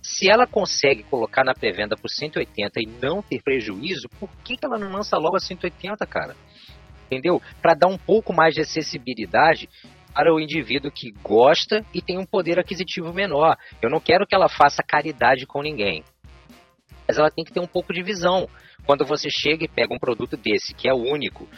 [SPEAKER 4] Se ela consegue colocar na pré-venda por 180 e não ter prejuízo, por que, que ela não lança logo a 180, cara? Entendeu? Para dar um pouco mais de acessibilidade para o indivíduo que gosta e tem um poder aquisitivo menor. Eu não quero que ela faça caridade com ninguém mas ela tem que ter um pouco de visão. Quando você chega e pega um produto desse, que é único,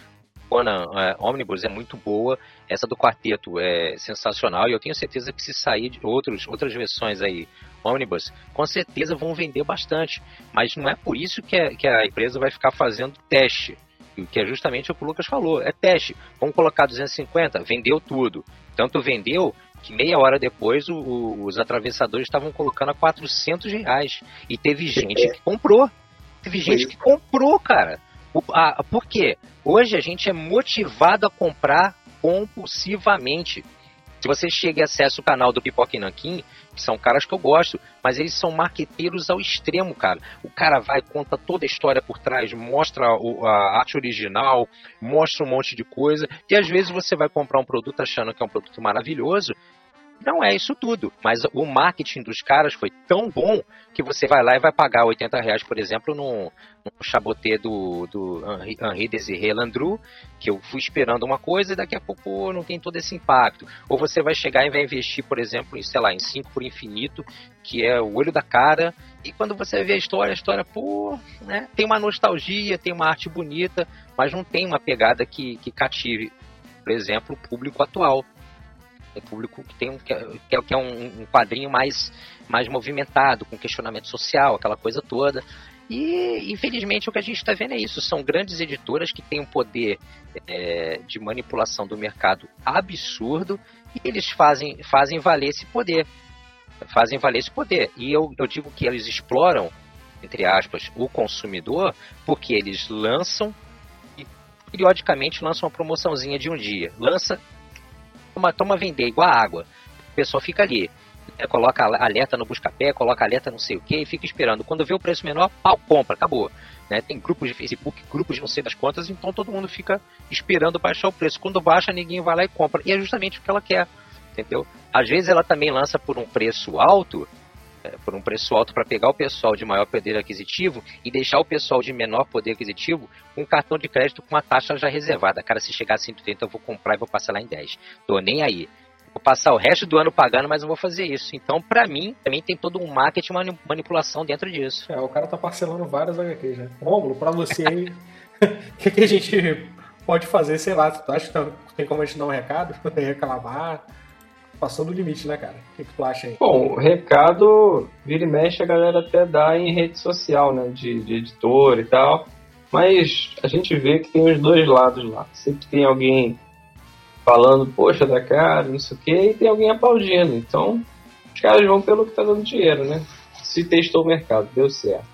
[SPEAKER 4] Conan é, Omnibus é muito boa, essa do quarteto é sensacional e eu tenho certeza que se sair de outros, outras versões aí, Omnibus, com certeza vão vender bastante. Mas não é por isso que a, que a empresa vai ficar fazendo teste, que é justamente o que o Lucas falou, é teste. Vamos colocar 250, vendeu tudo. Tanto vendeu que meia hora depois o, o, os atravessadores estavam colocando a 400 reais. E teve gente que comprou. Teve gente que comprou, cara. O, a, por quê? Hoje a gente é motivado a comprar compulsivamente. Se você chega e acessa o canal do Pipoca e Nanquim, são caras que eu gosto, mas eles são marqueteiros ao extremo, cara. O cara vai, conta toda a história por trás, mostra a arte original, mostra um monte de coisa, e às vezes você vai comprar um produto achando que é um produto maravilhoso, não é isso tudo, mas o marketing dos caras foi tão bom que você vai lá e vai pagar 80 reais, por exemplo, num, num chabotê do, do Henri, Henri Desiré Landru, que eu fui esperando uma coisa e daqui a pouco não tem todo esse impacto. Ou você vai chegar e vai investir, por exemplo, em, sei lá, em 5 por infinito, que é o olho da cara, e quando você vê a história, a história, pô, né, tem uma nostalgia, tem uma arte bonita, mas não tem uma pegada que, que cative, por exemplo, o público atual um público que tem um, que é, que é um, um, quadrinho mais, mais movimentado, com questionamento social, aquela coisa toda. E infelizmente o que a gente está vendo é isso. São grandes editoras que têm um poder é, de manipulação do mercado absurdo e eles fazem, fazem valer esse poder. Fazem valer esse poder. E eu, eu digo que eles exploram, entre aspas, o consumidor, porque eles lançam periodicamente lançam uma promoçãozinha de um dia. Lança toma, toma vender, igual a água. O pessoal fica ali. É, coloca alerta no busca-pé, coloca alerta não sei o que e fica esperando. Quando vê o preço menor, pau, compra, acabou. Né? Tem grupos de Facebook, grupos de não sei das contas, então todo mundo fica esperando baixar o preço. Quando baixa, ninguém vai lá e compra. E é justamente o que ela quer, entendeu? Às vezes ela também lança por um preço alto, por um preço alto para pegar o pessoal de maior poder aquisitivo e deixar o pessoal de menor poder aquisitivo com um cartão de crédito com uma taxa já reservada. Cara, se chegar a 130 eu vou comprar e vou passar lá em 10. Tô nem aí. Vou passar o resto do ano pagando, mas eu vou fazer isso. Então, para mim, também tem todo um marketing, uma manipulação dentro disso.
[SPEAKER 1] É, o cara tá parcelando várias HQs, né? Rômulo, pra você aí, o que, que, a gente pode fazer? Sei lá, tu acha que tem como a gente dar um recado? Reclamar? Passou do limite, né, cara? O que, que tu acha aí?
[SPEAKER 3] Bom, recado, vira e mexe, a galera até dá em rede social, né? De, de editor e tal. Mas a gente vê que tem os dois lados lá. Sempre tem alguém falando, poxa, da cara, não sei o quê, e tem alguém aplaudindo. Então, os caras vão pelo que tá dando dinheiro, né? Se testou o mercado, deu certo.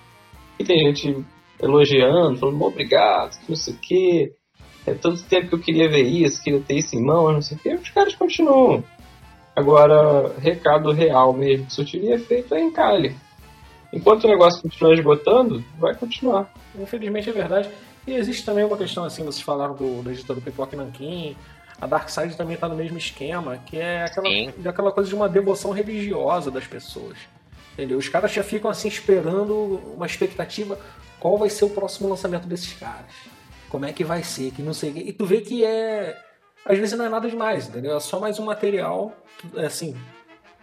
[SPEAKER 3] E tem gente elogiando, falando, obrigado, não sei o quê. É tanto tempo que eu queria ver isso, queria ter isso em mãos, não sei o quê. Os caras continuam Agora, recado real mesmo, que surtiria efeito é encalhe. Enquanto o negócio continuar esgotando, vai continuar.
[SPEAKER 1] Infelizmente é verdade. E existe também uma questão assim, vocês falaram do, do editor do Pipoca Nankin, a Darkseid também está no mesmo esquema, que é aquela, aquela coisa de uma devoção religiosa das pessoas. Entendeu? Os caras já ficam assim esperando uma expectativa, qual vai ser o próximo lançamento desses caras? Como é que vai ser? Que não sei. E tu vê que é às vezes não é nada demais, entendeu? É só mais um material, é assim,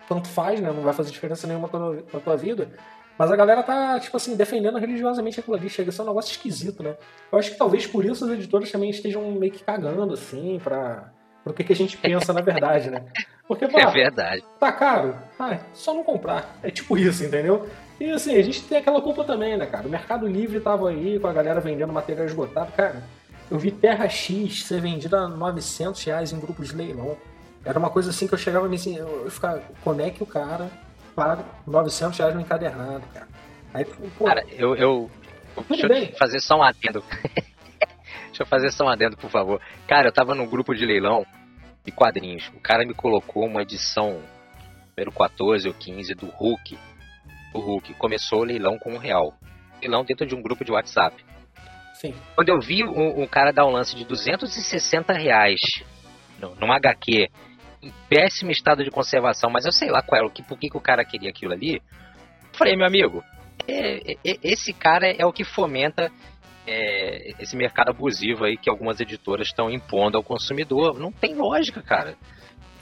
[SPEAKER 1] tanto faz, né? Não vai fazer diferença nenhuma na tua vida. Mas a galera tá, tipo assim, defendendo religiosamente aquilo ali. Chega a ser um negócio esquisito, né? Eu acho que talvez por isso os editores também estejam meio que cagando, assim, pra. Pro que, que a gente pensa na verdade, né? Porque, pá,
[SPEAKER 4] é verdade.
[SPEAKER 1] Tá caro? Ah, só não comprar. É tipo isso, entendeu? E assim, a gente tem aquela culpa também, né, cara? O Mercado Livre tava aí com a galera vendendo material esgotado. Cara, eu vi Terra X ser vendida a 900 reais em grupo de leilão. Era uma coisa assim que eu chegava e assim, eu, eu ficava, como é que o cara paga 900 reais no encadernado, cara?
[SPEAKER 4] Aí, pô, cara, eu, eu, deixa bem. eu fazer só um adendo. deixa eu fazer só um adendo, por favor. Cara, eu tava num grupo de leilão de quadrinhos. O cara me colocou uma edição número 14 ou 15 do Hulk. O Hulk começou o leilão com um real. Leilão dentro de um grupo de WhatsApp. Sim. Quando eu vi um, um cara dar um lance de 260 reais numa HQ em péssimo estado de conservação, mas eu sei lá qual era, que, por que, que o cara queria aquilo ali. Eu falei, meu amigo, é, é, esse cara é o que fomenta é, esse mercado abusivo aí que algumas editoras estão impondo ao consumidor. Não tem lógica, cara.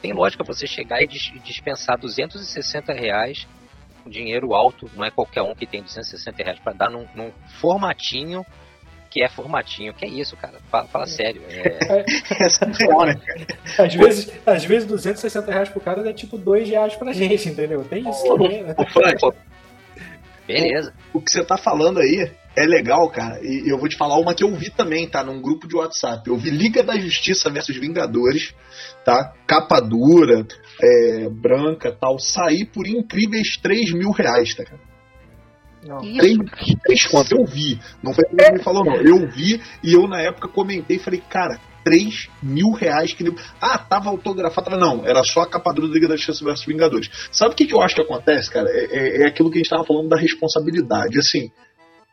[SPEAKER 4] Tem lógica você chegar e dispensar 260 reais, um dinheiro alto, não é qualquer um que tem 260 reais para dar num, num, formatinho que é formatinho. Que é isso, cara? Fala, fala sério. É...
[SPEAKER 1] é às, vezes, às vezes 260 reais pro cara é tipo 2 reais pra gente, entendeu? Tem isso também, né?
[SPEAKER 4] Beleza.
[SPEAKER 2] O, o que você tá falando aí é legal, cara. E eu vou te falar uma que eu vi também, tá? Num grupo de WhatsApp. Eu vi Liga da Justiça versus Vingadores, tá? Capa dura, é, branca tal. Sair por incríveis 3 mil reais, tá, cara? Não. Três, contas, eu vi. Não foi que me falou, não. Eu vi e eu na época comentei e falei, cara, 3 mil reais que ele. Ah, tava autografado. Não, era só a capa dura da Liga da Justiça versus Vingadores. Sabe o que, que eu acho que acontece, cara? É, é, é aquilo que a gente tava falando da responsabilidade. Assim,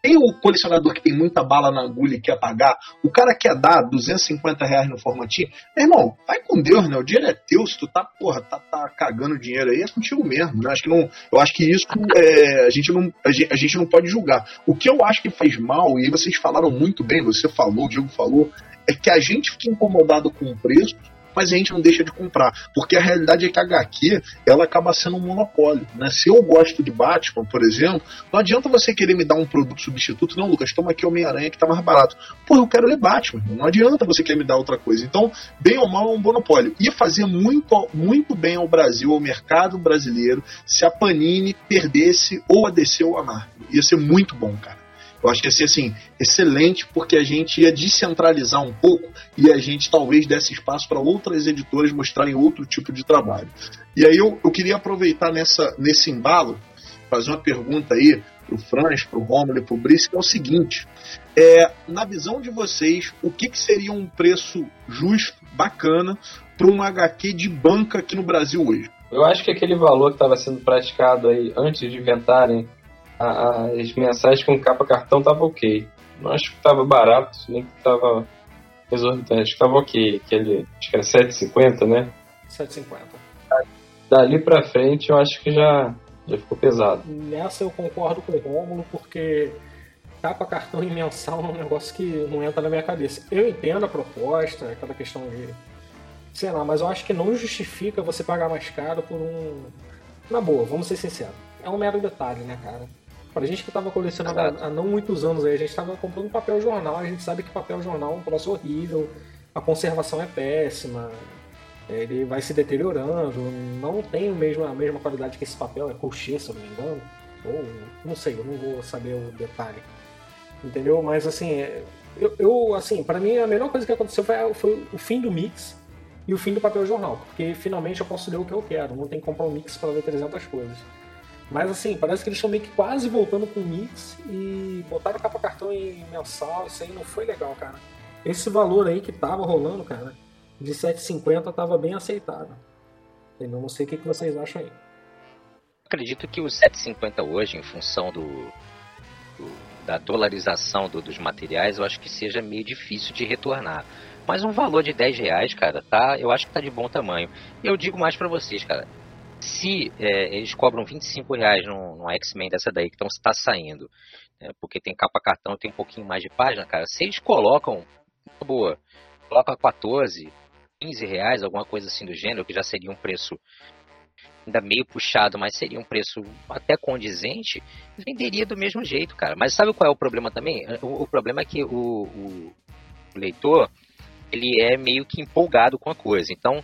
[SPEAKER 2] tem o colecionador que tem muita bala na agulha e quer pagar, o cara quer dar 250 reais no formatinho. Meu irmão, vai com Deus, né? O dinheiro é teu, se tu tá, porra, tá, tá cagando dinheiro aí, é contigo mesmo. Né? Acho que não, eu acho que isso é, a, gente não, a, gente, a gente não pode julgar. O que eu acho que faz mal, e vocês falaram muito bem, você falou, o Diego falou, é que a gente fica incomodado com o preço mas a gente não deixa de comprar. Porque a realidade é que a HQ ela acaba sendo um monopólio. Né? Se eu gosto de Batman, por exemplo, não adianta você querer me dar um produto substituto. Não, Lucas, toma aqui Homem-Aranha que tá mais barato. Pô, eu quero ler Batman. Não adianta você querer me dar outra coisa. Então, bem ou mal, é um monopólio. Ia fazer muito, muito bem ao Brasil, ao mercado brasileiro, se a Panini perdesse ou a DC ou a Marvel. Ia ser muito bom, cara. Eu acho que ia ser assim, excelente, porque a gente ia descentralizar um pouco e a gente talvez desse espaço para outras editoras mostrarem outro tipo de trabalho. E aí eu, eu queria aproveitar nessa, nesse embalo, fazer uma pergunta aí para o Franz, para o Romulo e para o Brice, que é o seguinte: é, na visão de vocês, o que, que seria um preço justo, bacana, para um HQ de banca aqui no Brasil hoje?
[SPEAKER 3] Eu acho que aquele valor que estava sendo praticado aí antes de inventarem as mensagens com capa cartão tava ok. Não acho que tava barato, nem que tava exorbitante. Acho que tava ok. Aquele, acho que era 7,50, né?
[SPEAKER 1] 7,50.
[SPEAKER 3] Dali pra frente eu acho que já, já ficou pesado.
[SPEAKER 1] Nessa eu concordo com o Rômulo, porque capa cartão em mensal é um negócio que não entra na minha cabeça. Eu entendo a proposta, aquela questão de. Sei lá, mas eu acho que não justifica você pagar mais caro por um. Na boa, vamos ser sinceros. É um mero detalhe, né, cara? Pra gente que tava colecionando há, há, não muitos anos aí, a gente tava comprando papel jornal, a gente sabe que papel jornal é um troço horrível, a conservação é péssima, ele vai se deteriorando, não tem mesmo a mesma qualidade que esse papel, é colchê, se eu não me engano, ou não sei, eu não vou saber o detalhe. Entendeu? Mas assim, eu, eu assim, para mim a melhor coisa que aconteceu foi, foi o fim do mix e o fim do papel jornal, porque finalmente eu posso ler o que eu quero, não tem que comprar um mix para ler 300 coisas. Mas assim, parece que eles estão meio que quase voltando com o mix e botaram capa cartão em mensal, isso aí não foi legal, cara. Esse valor aí que tava rolando, cara, de 7,50 tava bem aceitável. Eu não sei o que, que vocês acham aí.
[SPEAKER 4] Acredito que o 7,50 hoje, em função do, do da dolarização do, dos materiais, eu acho que seja meio difícil de retornar. Mas um valor de 10 reais, cara, tá, eu acho que tá de bom tamanho. E eu digo mais para vocês, cara, se é, eles cobram 25 reais no, no X-Men dessa daí, que então está saindo, né, porque tem capa cartão tem um pouquinho mais de página, cara, se eles colocam, boa, coloca 14, 15 reais, alguma coisa assim do gênero, que já seria um preço ainda meio puxado, mas seria um preço até condizente, venderia do mesmo jeito, cara. Mas sabe qual é o problema também? O, o problema é que o, o, leitor, ele é meio que empolgado com a coisa. Então,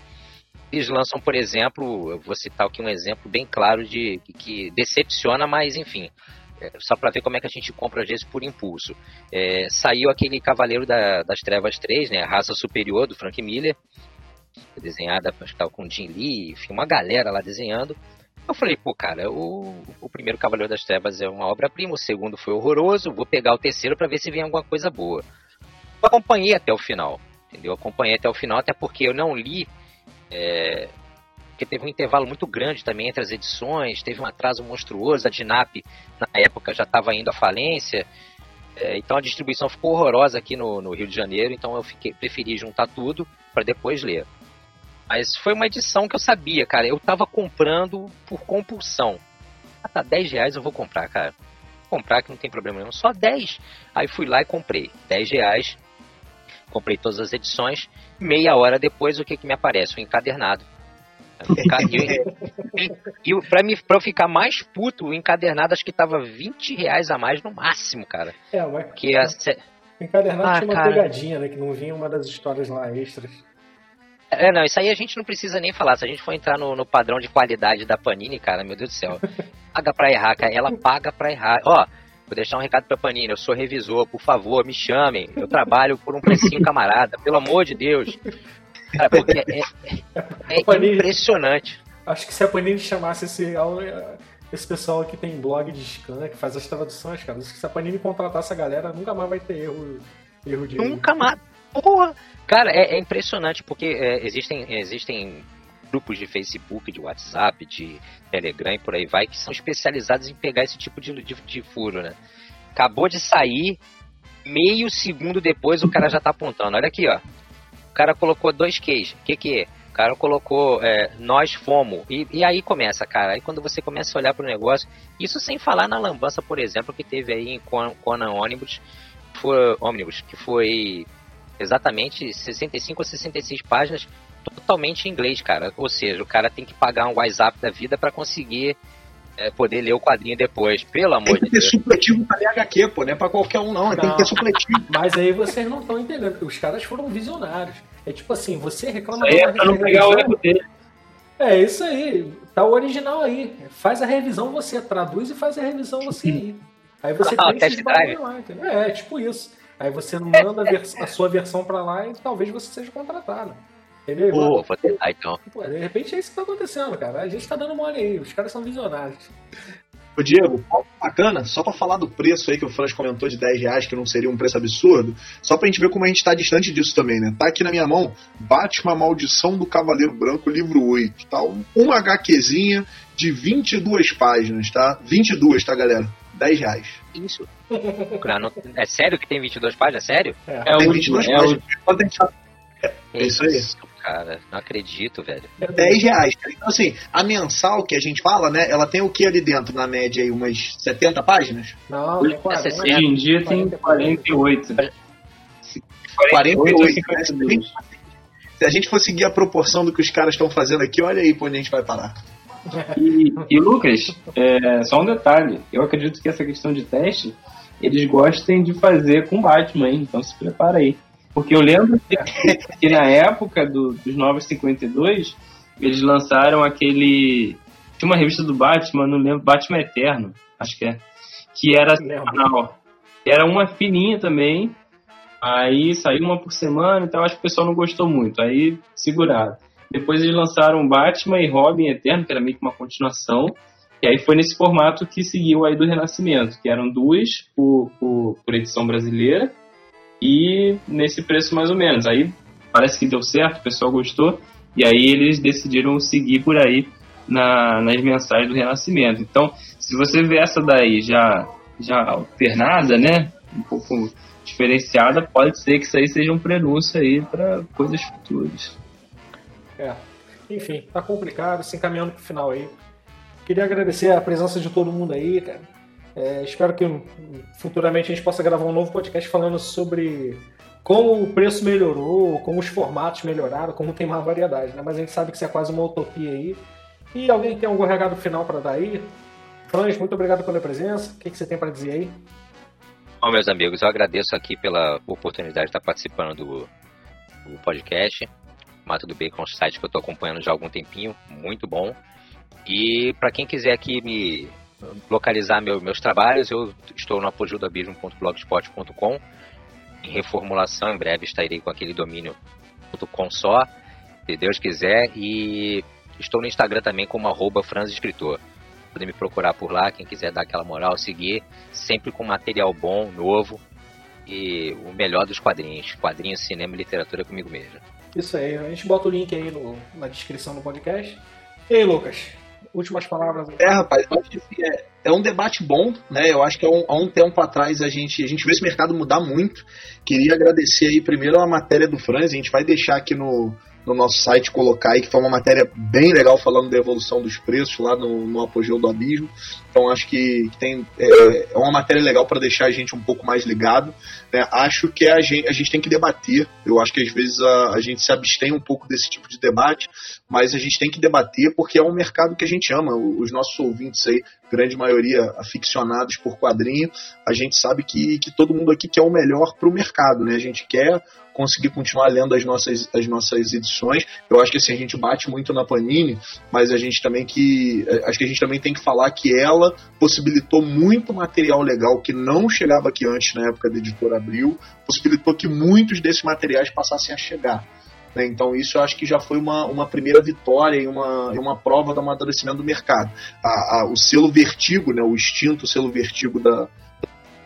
[SPEAKER 4] eles lançam, por exemplo, eu vou citar aqui um exemplo bem claro de que decepciona, mas enfim. é, só para ver como é que a gente compra às vezes por impulso. É, saiu aquele Cavaleiro da, das Trevas 3, né, raça superior do Frank Miller, desenhada, acho com Jim Lee, enfim, uma galera lá desenhando. Eu falei, pô, cara, o, o primeiro Cavaleiro das Trevas é uma obra-prima, o segundo foi horroroso, vou pegar o terceiro para ver se vem alguma coisa boa. Eu acompanhei até o final, entendeu? Acompanhei até o final, até porque eu não li, é, porque teve um intervalo muito grande também entre as edições, teve um atraso monstruoso, a Dinap na época já estava indo à falência, é, então a distribuição ficou horrorosa aqui no, no Rio de Janeiro, então eu fiquei, preferi juntar tudo para depois ler. Mas foi uma edição que eu sabia, cara. Eu tava comprando por compulsão. Ah, tá 10 reais eu vou comprar, cara. Vou comprar que não tem problema nenhum. Só 10. Aí fui lá e comprei. 10 reais. Comprei todas as edições. Meia hora depois, o que que me aparece? O encadernado. E, e, pra, mim, pra eu ficar mais puto, o encadernado acho que tava 20 reais a mais no máximo, cara.
[SPEAKER 1] É, mas.
[SPEAKER 4] Que a...
[SPEAKER 1] O encadernado ah, tinha uma cara... pegadinha, né? Que não vinha uma das histórias lá extras.
[SPEAKER 4] É, não, isso aí a gente não precisa nem falar. Se a gente for entrar no, no padrão de qualidade da Panini, cara, meu Deus do céu. Paga pra errar, cara. Ela paga pra errar. Ó, deixar um recado pra Panini. Eu sou revisor, por favor, me chamem. Eu trabalho por um precinho camarada, pelo amor de Deus. Cara, porque é, é, é impressionante.
[SPEAKER 1] Acho que se a Panini chamasse esse, esse pessoal que tem blog de scan, que faz as traduções, cara, se a Panini contratar essa galera, nunca mais vai ter erro, erro de.
[SPEAKER 4] Nunca mais. Porra! Cara, é, é impressionante porque é, existem, existem grupos de Facebook, de WhatsApp, de Telegram e por aí vai, que são especializados em pegar esse tipo de, de, de furo, né? Acabou de sair, meio segundo depois o cara já tá apontando. Olha aqui, ó. O cara colocou dois Qs. O que que é? O cara colocou é, nós fomos. E, e, aí começa, cara. Aí quando você começa a olhar pro negócio, isso sem falar na lambança, por exemplo, que teve aí em Conan Ônibus, foi, Omnibus, que foi exatamente 65 ou 66 páginas totalmente em inglês, cara. Ou seja, o cara tem que pagar um WhatsApp da vida para conseguir é, poder ler o quadrinho depois. Pelo amor de Deus. Tem que ter
[SPEAKER 2] supletivo pra ler HQ, pô. Não é pra qualquer um, não. não. Tem que ter supletivo.
[SPEAKER 1] Mas aí vocês não estão entendendo. Os caras foram visionários. É tipo assim, você reclama...
[SPEAKER 3] Isso aí é pra não pegar o erro dele.
[SPEAKER 1] É isso aí. Tá o original aí. Faz a revisão você, traduz e faz a revisão você aí. Aí você ah, tem esses lá, entendeu? É, tipo isso. Aí você manda a, a sua versão para lá e talvez você seja contratado. Entendeu?
[SPEAKER 4] Pô, vou tentar então.
[SPEAKER 1] Pô, de repente é isso que tá acontecendo, cara. A gente tá dando mole aí, os caras são visionários.
[SPEAKER 2] Ô Diego, bacana, só para falar do preço aí que o Franz comentou de 10 reais, que não seria um preço absurdo, só pra gente ver como a gente tá distante disso também, né? Tá aqui na minha mão, Batman Maldição do Cavaleiro Branco, livro 8, tá? Uma HQzinha de 22 páginas, tá? 22, tá, galera? 10 reais.
[SPEAKER 4] Isso. É sério que tem 22 páginas? É sério?
[SPEAKER 2] É, é tem 22 é páginas. O... É isso aí.
[SPEAKER 4] Cara, não acredito, velho.
[SPEAKER 2] É 10 reais. Então, assim, a mensal que a gente fala, né? Ela tem o que ali dentro, na média, aí, umas 70 páginas?
[SPEAKER 1] Não, tem
[SPEAKER 3] 40. Hoje em dia tem 48.
[SPEAKER 2] 48. 48 se a gente for seguir a proporção do que os caras estão fazendo aqui, olha aí pra onde a gente vai parar.
[SPEAKER 3] E, e Lucas, é, só um detalhe. Eu acredito que essa questão de teste eles gostem de fazer com Batman, hein? então se prepara aí. Porque eu lembro que, que na época do, dos Novos 52, eles lançaram aquele. Tinha uma revista do Batman, não lembro, Batman Eterno, acho que é. Que era semanal. Era uma fininha também. Aí saiu uma por semana, então acho que o pessoal não gostou muito. Aí seguraram. Depois eles lançaram Batman e Robin Eterno, que era meio que uma continuação. E aí foi nesse formato que seguiu aí do Renascimento, que eram duas por, por, por edição brasileira e nesse preço mais ou menos. Aí parece que deu certo, o pessoal gostou, e aí eles decidiram seguir por aí na, nas mensagens do Renascimento. Então, se você vê essa daí já, já alternada, né, um pouco diferenciada, pode ser que isso aí seja um prenúncio aí para coisas futuras.
[SPEAKER 1] É. Enfim, tá complicado, se encaminhando pro final aí. Queria agradecer a presença de todo mundo aí, cara. É, espero que futuramente a gente possa gravar um novo podcast falando sobre como o preço melhorou, como os formatos melhoraram, como tem mais variedade, né? Mas a gente sabe que isso é quase uma utopia aí. E alguém tem algum recado final para dar aí? Franz, muito obrigado pela presença. O que, que você tem para dizer aí?
[SPEAKER 4] Bom, meus amigos, eu agradeço aqui pela oportunidade de estar participando do, do podcast. Mato do Bacon site que eu estou acompanhando já há algum tempinho, muito bom. E para quem quiser aqui me, localizar meu, meus trabalhos, eu estou no apogildabismo.blogspot.com em reformulação, em breve estarei com aquele domínio .com só, se Deus quiser, e estou no Instagram também como arroba franzescritor. Podem me procurar por lá, quem quiser dar aquela moral, seguir, sempre com material bom, novo, e o melhor dos quadrinhos, quadrinhos, cinema e literatura comigo mesmo.
[SPEAKER 1] Isso aí, a gente bota o link aí no, na descrição do podcast. E aí, Lucas, últimas palavras.
[SPEAKER 2] É, rapaz, assim, é, é um debate bom, né? Eu acho que há um, há um, tempo atrás a gente, a gente viu esse mercado mudar muito. Queria agradecer aí primeiro a matéria do Franz, a gente vai deixar aqui no, no nosso site colocar aí, que foi uma matéria bem legal falando da evolução dos preços lá no, no apogeu do abismo. Então acho que, tem, é, é, uma matéria legal para deixar a gente um pouco mais ligado. Né? Acho que a gente, a gente tem que debater. Eu acho que às vezes a, a gente se abstém um pouco desse tipo de debate, mas a gente tem que debater porque é um mercado que a gente ama. Os nossos ouvintes aí, grande maioria aficionados por quadrinho, a gente sabe que, que todo mundo aqui quer o melhor para o mercado. Né? A gente quer conseguir continuar lendo as nossas, as nossas edições. Eu acho que assim, a gente bate muito na Panini, mas a gente também que. Eh, acho que a gente também tem que falar que ela possibilitou muito material legal que não chegava aqui antes na época da editora Abril, possibilitou que muitos desses materiais passassem a chegar. Né? Então isso eu acho que já foi uma, uma primeira vitória e uma, uma prova do amadurecimento do mercado. A, a, o selo Vertigo, né, o extinto selo Vertigo da,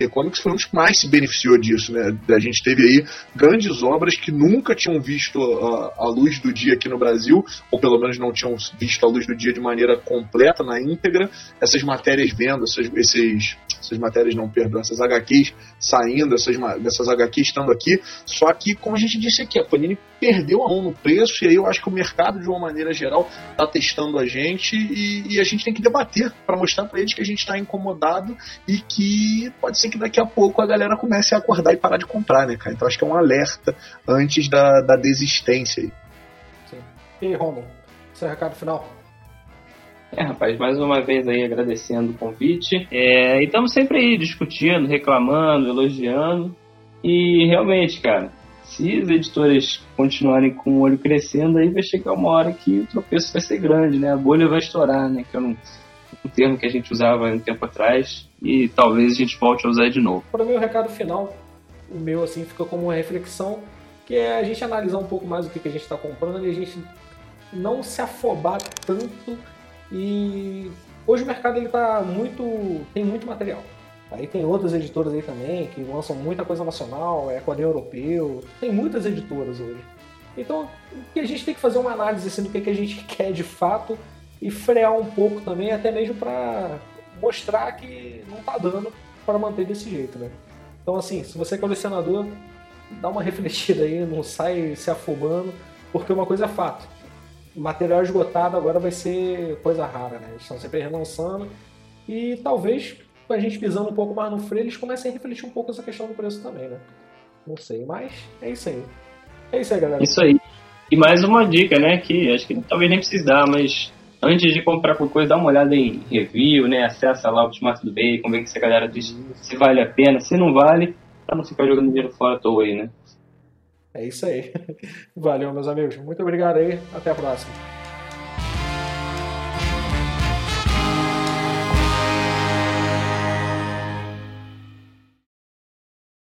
[SPEAKER 2] Comics foi um dos que mais se beneficiou disso, né? A gente teve aí grandes obras que nunca tinham visto a, a, luz do dia aqui no Brasil, ou pelo menos não tinham visto a luz do dia de maneira completa, na íntegra. Essas matérias vendo, essas, esses, essas matérias não, perdão, essas HQs saindo, essas, essas HQs estando aqui. Só que, como a gente disse aqui, a Panini perdeu a mão no preço, e aí eu acho que o mercado, de uma maneira geral, está testando a gente e, e, a gente tem que debater para mostrar para eles que a gente está incomodado e que pode ser que daqui a pouco a galera comece a acordar e parar de comprar, né, cara? Então acho que é um alerta antes da, da desistência aí.
[SPEAKER 1] Sim. E Romulo, seu recado final?
[SPEAKER 3] É, rapaz, mais uma vez aí agradecendo o convite. É, e estamos sempre aí discutindo, reclamando, elogiando. E realmente, cara, se as editoras continuarem com o olho crescendo, aí vai chegar uma hora que o tropeço vai ser grande, né? A bolha vai estourar, né? Que é um, um termo que a gente usava um tempo atrás e talvez a gente volte a usar de novo.
[SPEAKER 1] Para mim, o recado final, o meu, assim, fica como uma reflexão, que é a gente analisar um pouco mais o que, que a gente está comprando e a gente não se afobar tanto e hoje o mercado ele tá muito tem muito material. Aí tem outras editoras aí também que lançam muita coisa nacional, é quadrinho europeu, tem muitas editoras hoje. Então, a gente tem que fazer uma análise assim, do que, que a gente quer de fato e frear um pouco também, até mesmo para mostrar que não tá dando para manter desse jeito, né? Então, assim, se você é colecionador, dá uma refletida aí, não sai se afobando, porque uma coisa é fato material esgotado agora vai ser coisa rara, né? Eles estão sempre relançando e talvez com a gente pisando um pouco mais no freio, eles comecem a refletir um pouco essa questão do preço também, né? Não sei, mas é isso aí. É isso aí, galera.
[SPEAKER 3] Isso aí. E mais uma dica, né? Que acho que talvez nem precise dar, mas antes de comprar qualquer coisa, dá uma olhada em review, né? Acessa lá o Ultimato do Bacon, vê que se a galera diz se vale a pena, se não vale, pra não ficar jogando dinheiro fora à toa aí, né?
[SPEAKER 1] É isso aí. Valeu, meus amigos. Muito obrigado aí. Até a próxima.